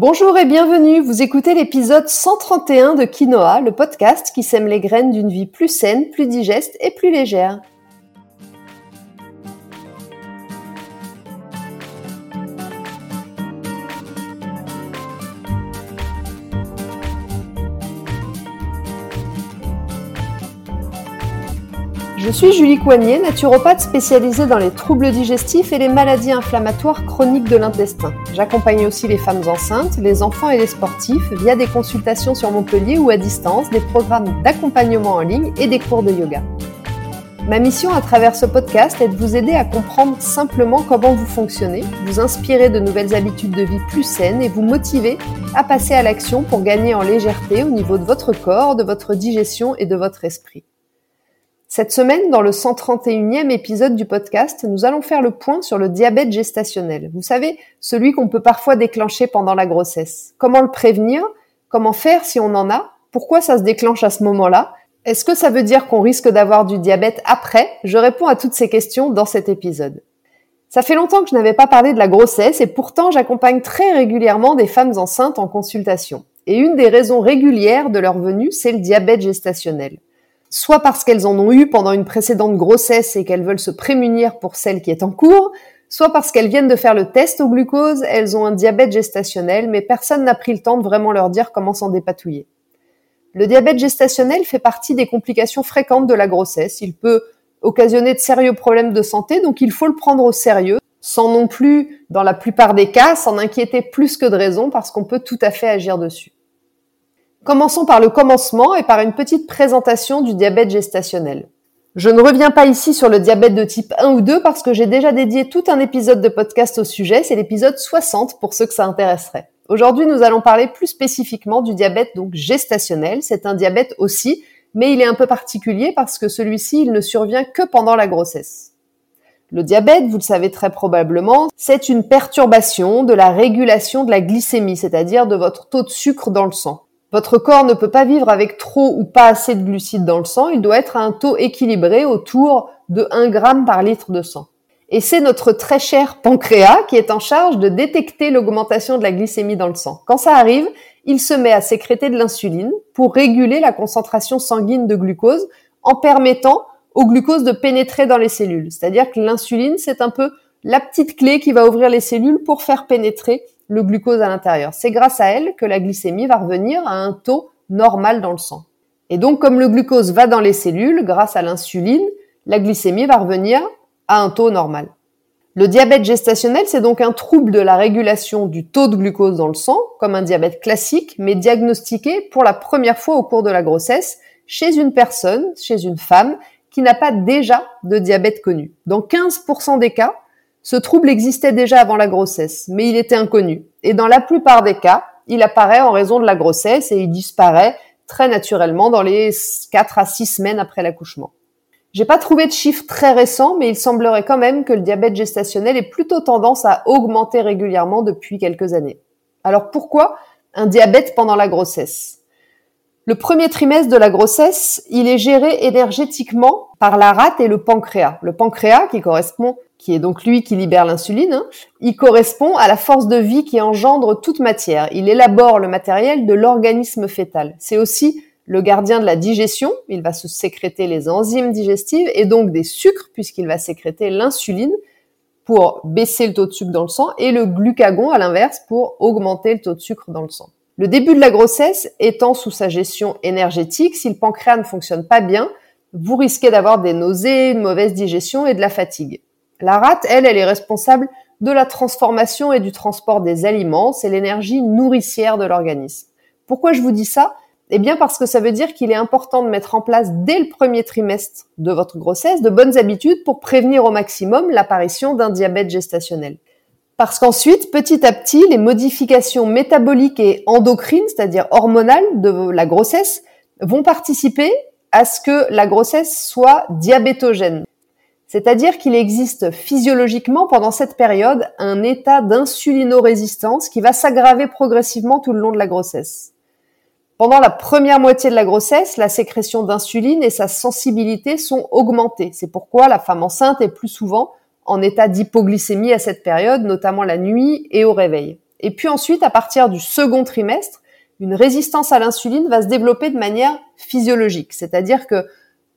Bonjour et bienvenue, vous écoutez l'épisode 131 de Quinoa, le podcast qui sème les graines d'une vie plus saine, plus digeste et plus légère. Je suis Julie Coignet, naturopathe spécialisée dans les troubles digestifs et les maladies inflammatoires chroniques de l'intestin. J'accompagne aussi les femmes enceintes, les enfants et les sportifs via des consultations sur Montpellier ou à distance, des programmes d'accompagnement en ligne et des cours de yoga. Ma mission à travers ce podcast est de vous aider à comprendre simplement comment vous fonctionnez, vous inspirer de nouvelles habitudes de vie plus saines et vous motiver à passer à l'action pour gagner en légèreté au niveau de votre corps, de votre digestion et de votre esprit. Cette semaine, dans le 131e épisode du podcast, nous allons faire le point sur le diabète gestationnel. Vous savez, celui qu'on peut parfois déclencher pendant la grossesse. Comment le prévenir? Comment faire si on en a? Pourquoi ça se déclenche à ce moment-là? Est-ce que ça veut dire qu'on risque d'avoir du diabète après? Je réponds à toutes ces questions dans cet épisode. Ça fait longtemps que je n'avais pas parlé de la grossesse et pourtant j'accompagne très régulièrement des femmes enceintes en consultation. Et une des raisons régulières de leur venue, c'est le diabète gestationnel soit parce qu'elles en ont eu pendant une précédente grossesse et qu'elles veulent se prémunir pour celle qui est en cours, soit parce qu'elles viennent de faire le test au glucose, elles ont un diabète gestationnel, mais personne n'a pris le temps de vraiment leur dire comment s'en dépatouiller. Le diabète gestationnel fait partie des complications fréquentes de la grossesse. Il peut occasionner de sérieux problèmes de santé, donc il faut le prendre au sérieux, sans non plus, dans la plupart des cas, s'en inquiéter plus que de raison, parce qu'on peut tout à fait agir dessus. Commençons par le commencement et par une petite présentation du diabète gestationnel. Je ne reviens pas ici sur le diabète de type 1 ou 2 parce que j'ai déjà dédié tout un épisode de podcast au sujet, c'est l'épisode 60 pour ceux que ça intéresserait. Aujourd'hui, nous allons parler plus spécifiquement du diabète donc gestationnel. C'est un diabète aussi, mais il est un peu particulier parce que celui-ci, il ne survient que pendant la grossesse. Le diabète, vous le savez très probablement, c'est une perturbation de la régulation de la glycémie, c'est-à-dire de votre taux de sucre dans le sang. Votre corps ne peut pas vivre avec trop ou pas assez de glucides dans le sang. Il doit être à un taux équilibré autour de 1 g par litre de sang. Et c'est notre très cher pancréas qui est en charge de détecter l'augmentation de la glycémie dans le sang. Quand ça arrive, il se met à sécréter de l'insuline pour réguler la concentration sanguine de glucose en permettant au glucose de pénétrer dans les cellules. C'est-à-dire que l'insuline, c'est un peu la petite clé qui va ouvrir les cellules pour faire pénétrer le glucose à l'intérieur. C'est grâce à elle que la glycémie va revenir à un taux normal dans le sang. Et donc, comme le glucose va dans les cellules, grâce à l'insuline, la glycémie va revenir à un taux normal. Le diabète gestationnel, c'est donc un trouble de la régulation du taux de glucose dans le sang, comme un diabète classique, mais diagnostiqué pour la première fois au cours de la grossesse chez une personne, chez une femme, qui n'a pas déjà de diabète connu. Dans 15% des cas, ce trouble existait déjà avant la grossesse, mais il était inconnu. Et dans la plupart des cas, il apparaît en raison de la grossesse et il disparaît très naturellement dans les 4 à 6 semaines après l'accouchement. J'ai pas trouvé de chiffres très récents, mais il semblerait quand même que le diabète gestationnel ait plutôt tendance à augmenter régulièrement depuis quelques années. Alors pourquoi un diabète pendant la grossesse? Le premier trimestre de la grossesse, il est géré énergétiquement par la rate et le pancréas. Le pancréas, qui correspond qui est donc lui qui libère l'insuline, hein, il correspond à la force de vie qui engendre toute matière. Il élabore le matériel de l'organisme fœtal. C'est aussi le gardien de la digestion. Il va se sécréter les enzymes digestives et donc des sucres puisqu'il va sécréter l'insuline pour baisser le taux de sucre dans le sang et le glucagon à l'inverse pour augmenter le taux de sucre dans le sang. Le début de la grossesse étant sous sa gestion énergétique, si le pancréas ne fonctionne pas bien, vous risquez d'avoir des nausées, une mauvaise digestion et de la fatigue. La rate, elle, elle est responsable de la transformation et du transport des aliments. C'est l'énergie nourricière de l'organisme. Pourquoi je vous dis ça? Eh bien parce que ça veut dire qu'il est important de mettre en place dès le premier trimestre de votre grossesse de bonnes habitudes pour prévenir au maximum l'apparition d'un diabète gestationnel. Parce qu'ensuite, petit à petit, les modifications métaboliques et endocrines, c'est-à-dire hormonales de la grossesse, vont participer à ce que la grossesse soit diabétogène. C'est-à-dire qu'il existe physiologiquement pendant cette période un état d'insulinorésistance qui va s'aggraver progressivement tout le long de la grossesse. Pendant la première moitié de la grossesse, la sécrétion d'insuline et sa sensibilité sont augmentées. C'est pourquoi la femme enceinte est plus souvent en état d'hypoglycémie à cette période, notamment la nuit et au réveil. Et puis ensuite, à partir du second trimestre, une résistance à l'insuline va se développer de manière physiologique, c'est-à-dire que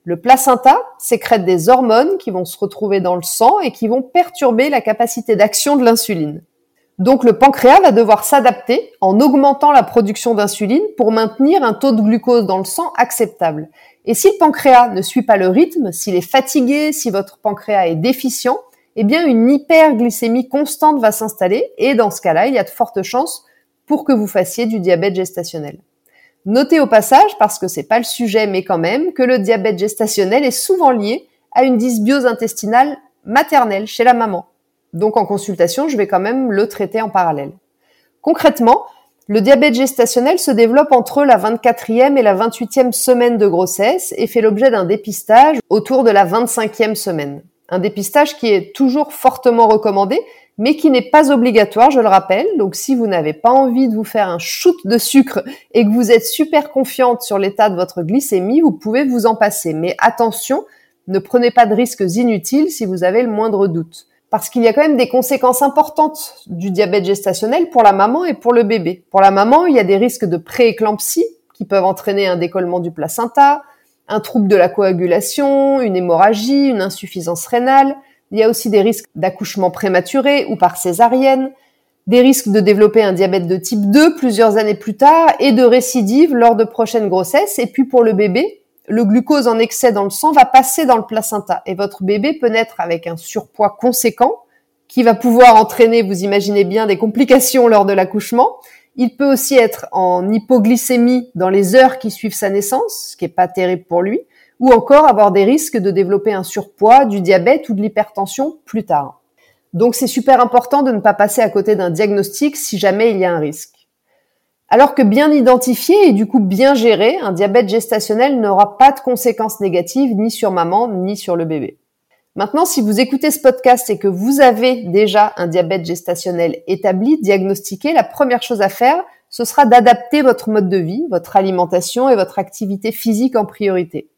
le placenta sécrète des hormones qui vont se retrouver dans le sang et qui vont perturber la capacité d'action de l'insuline. Donc le pancréas va devoir s'adapter en augmentant la production d'insuline pour maintenir un taux de glucose dans le sang acceptable. Et si le pancréas ne suit pas le rythme, s'il est fatigué, si votre pancréas est déficient, eh bien une hyperglycémie constante va s'installer et dans ce cas-là, il y a de fortes chances pour que vous fassiez du diabète gestationnel. Notez au passage, parce que c'est pas le sujet, mais quand même, que le diabète gestationnel est souvent lié à une dysbiose intestinale maternelle chez la maman. Donc en consultation, je vais quand même le traiter en parallèle. Concrètement, le diabète gestationnel se développe entre la 24e et la 28e semaine de grossesse et fait l'objet d'un dépistage autour de la 25e semaine. Un dépistage qui est toujours fortement recommandé, mais qui n'est pas obligatoire, je le rappelle. Donc si vous n'avez pas envie de vous faire un shoot de sucre et que vous êtes super confiante sur l'état de votre glycémie, vous pouvez vous en passer. Mais attention, ne prenez pas de risques inutiles si vous avez le moindre doute parce qu'il y a quand même des conséquences importantes du diabète gestationnel pour la maman et pour le bébé. Pour la maman, il y a des risques de prééclampsie qui peuvent entraîner un décollement du placenta, un trouble de la coagulation, une hémorragie, une insuffisance rénale. Il y a aussi des risques d'accouchement prématuré ou par césarienne, des risques de développer un diabète de type 2 plusieurs années plus tard et de récidive lors de prochaines grossesses. Et puis pour le bébé, le glucose en excès dans le sang va passer dans le placenta et votre bébé peut naître avec un surpoids conséquent qui va pouvoir entraîner, vous imaginez bien, des complications lors de l'accouchement. Il peut aussi être en hypoglycémie dans les heures qui suivent sa naissance, ce qui est pas terrible pour lui, ou encore avoir des risques de développer un surpoids, du diabète ou de l'hypertension plus tard. Donc c'est super important de ne pas passer à côté d'un diagnostic si jamais il y a un risque. Alors que bien identifié et du coup bien géré, un diabète gestationnel n'aura pas de conséquences négatives ni sur maman ni sur le bébé. Maintenant, si vous écoutez ce podcast et que vous avez déjà un diabète gestationnel établi, diagnostiqué, la première chose à faire, ce sera d'adapter votre mode de vie, votre alimentation et votre activité physique en priorité.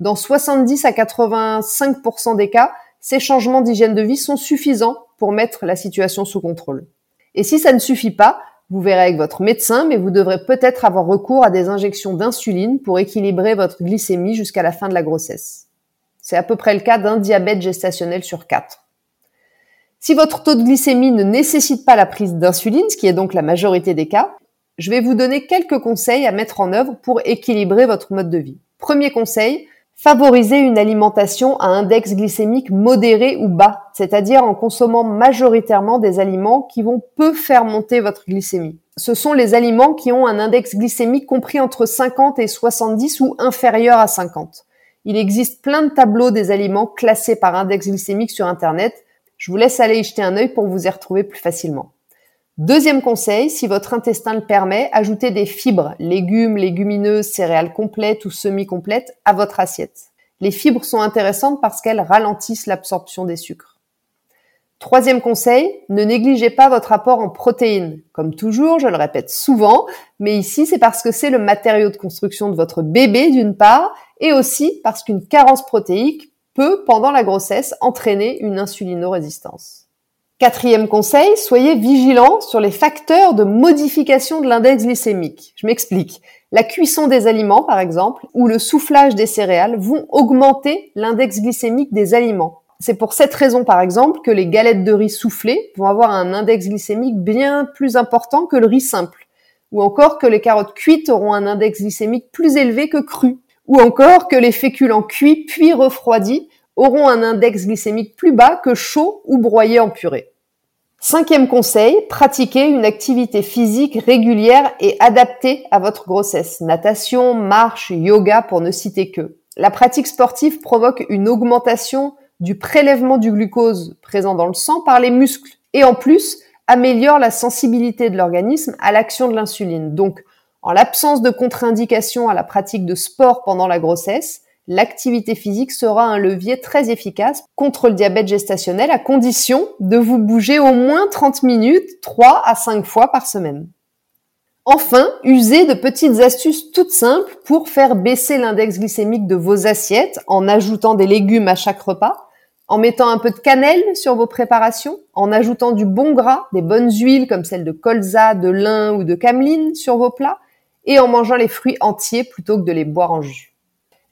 Dans 70 à 85% des cas, ces changements d'hygiène de vie sont suffisants pour mettre la situation sous contrôle. Et si ça ne suffit pas, vous verrez avec votre médecin, mais vous devrez peut-être avoir recours à des injections d'insuline pour équilibrer votre glycémie jusqu'à la fin de la grossesse. C'est à peu près le cas d'un diabète gestationnel sur 4. Si votre taux de glycémie ne nécessite pas la prise d'insuline, ce qui est donc la majorité des cas, je vais vous donner quelques conseils à mettre en œuvre pour équilibrer votre mode de vie. Premier conseil, Favoriser une alimentation à index glycémique modéré ou bas, c'est-à-dire en consommant majoritairement des aliments qui vont peu faire monter votre glycémie. Ce sont les aliments qui ont un index glycémique compris entre 50 et 70 ou inférieur à 50. Il existe plein de tableaux des aliments classés par index glycémique sur Internet. Je vous laisse aller y jeter un œil pour vous y retrouver plus facilement. Deuxième conseil, si votre intestin le permet, ajoutez des fibres, légumes, légumineuses, céréales complètes ou semi-complètes à votre assiette. Les fibres sont intéressantes parce qu'elles ralentissent l'absorption des sucres. Troisième conseil, ne négligez pas votre apport en protéines. Comme toujours, je le répète souvent, mais ici c'est parce que c'est le matériau de construction de votre bébé d'une part, et aussi parce qu'une carence protéique peut, pendant la grossesse, entraîner une insulinorésistance. Quatrième conseil, soyez vigilant sur les facteurs de modification de l'index glycémique. Je m'explique. La cuisson des aliments, par exemple, ou le soufflage des céréales vont augmenter l'index glycémique des aliments. C'est pour cette raison, par exemple, que les galettes de riz soufflées vont avoir un index glycémique bien plus important que le riz simple. Ou encore que les carottes cuites auront un index glycémique plus élevé que cru. Ou encore que les féculents cuits puis refroidis auront un index glycémique plus bas que chaud ou broyés en purée. Cinquième conseil, pratiquez une activité physique régulière et adaptée à votre grossesse. Natation, marche, yoga pour ne citer que. La pratique sportive provoque une augmentation du prélèvement du glucose présent dans le sang par les muscles et en plus améliore la sensibilité de l'organisme à l'action de l'insuline. Donc, en l'absence de contre-indication à la pratique de sport pendant la grossesse, l'activité physique sera un levier très efficace contre le diabète gestationnel à condition de vous bouger au moins 30 minutes 3 à 5 fois par semaine. Enfin, usez de petites astuces toutes simples pour faire baisser l'index glycémique de vos assiettes en ajoutant des légumes à chaque repas. en mettant un peu de cannelle sur vos préparations, en ajoutant du bon gras, des bonnes huiles comme celles de colza, de lin ou de cameline sur vos plats, et en mangeant les fruits entiers plutôt que de les boire en jus.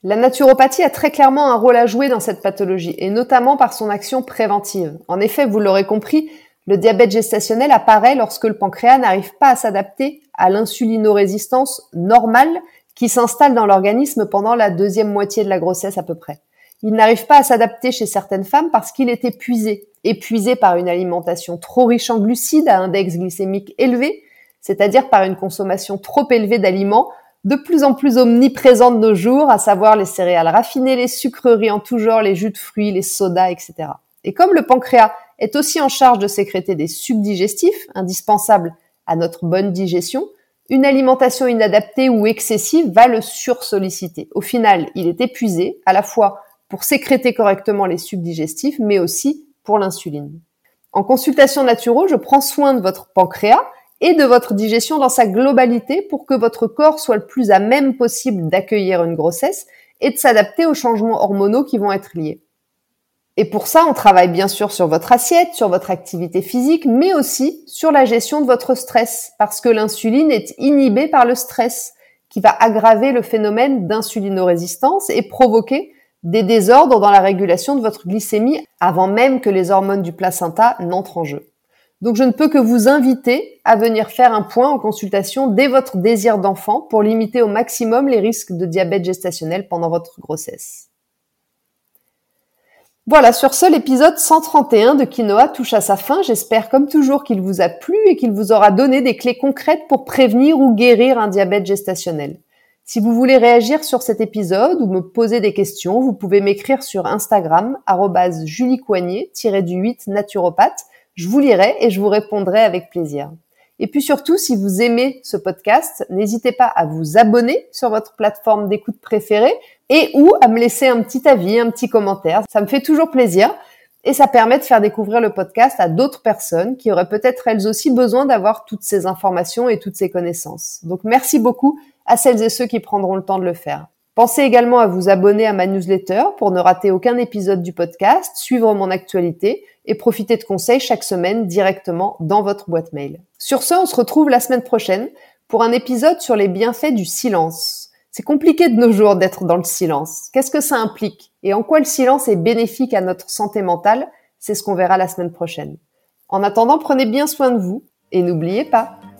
La naturopathie a très clairement un rôle à jouer dans cette pathologie, et notamment par son action préventive. En effet, vous l'aurez compris, le diabète gestationnel apparaît lorsque le pancréas n'arrive pas à s'adapter à l'insulinorésistance normale qui s'installe dans l'organisme pendant la deuxième moitié de la grossesse à peu près. Il n'arrive pas à s'adapter chez certaines femmes parce qu'il est épuisé, épuisé par une alimentation trop riche en glucides à index glycémique élevé, c'est-à-dire par une consommation trop élevée d'aliments de plus en plus omniprésents de nos jours, à savoir les céréales raffinées, les sucreries en tout genre, les jus de fruits, les sodas, etc. Et comme le pancréas est aussi en charge de sécréter des subdigestifs indispensables à notre bonne digestion, une alimentation inadaptée ou excessive va le sursolliciter. Au final, il est épuisé à la fois pour sécréter correctement les subdigestifs, mais aussi pour l'insuline. En consultation naturo, je prends soin de votre pancréas et de votre digestion dans sa globalité pour que votre corps soit le plus à même possible d'accueillir une grossesse et de s'adapter aux changements hormonaux qui vont être liés. Et pour ça, on travaille bien sûr sur votre assiette, sur votre activité physique, mais aussi sur la gestion de votre stress, parce que l'insuline est inhibée par le stress, qui va aggraver le phénomène d'insulinorésistance et provoquer des désordres dans la régulation de votre glycémie avant même que les hormones du placenta n'entrent en jeu. Donc je ne peux que vous inviter à venir faire un point en consultation dès votre désir d'enfant pour limiter au maximum les risques de diabète gestationnel pendant votre grossesse. Voilà, sur ce, l'épisode 131 de Quinoa touche à sa fin. J'espère comme toujours qu'il vous a plu et qu'il vous aura donné des clés concrètes pour prévenir ou guérir un diabète gestationnel. Si vous voulez réagir sur cet épisode ou me poser des questions, vous pouvez m'écrire sur Instagram, juliecoignet-du-8 naturopathe. Je vous lirai et je vous répondrai avec plaisir. Et puis surtout, si vous aimez ce podcast, n'hésitez pas à vous abonner sur votre plateforme d'écoute préférée et ou à me laisser un petit avis, un petit commentaire. Ça me fait toujours plaisir et ça permet de faire découvrir le podcast à d'autres personnes qui auraient peut-être elles aussi besoin d'avoir toutes ces informations et toutes ces connaissances. Donc merci beaucoup à celles et ceux qui prendront le temps de le faire. Pensez également à vous abonner à ma newsletter pour ne rater aucun épisode du podcast, suivre mon actualité et profiter de conseils chaque semaine directement dans votre boîte mail. Sur ce, on se retrouve la semaine prochaine pour un épisode sur les bienfaits du silence. C'est compliqué de nos jours d'être dans le silence. Qu'est-ce que ça implique Et en quoi le silence est bénéfique à notre santé mentale? C'est ce qu'on verra la semaine prochaine. En attendant, prenez bien soin de vous et n'oubliez pas,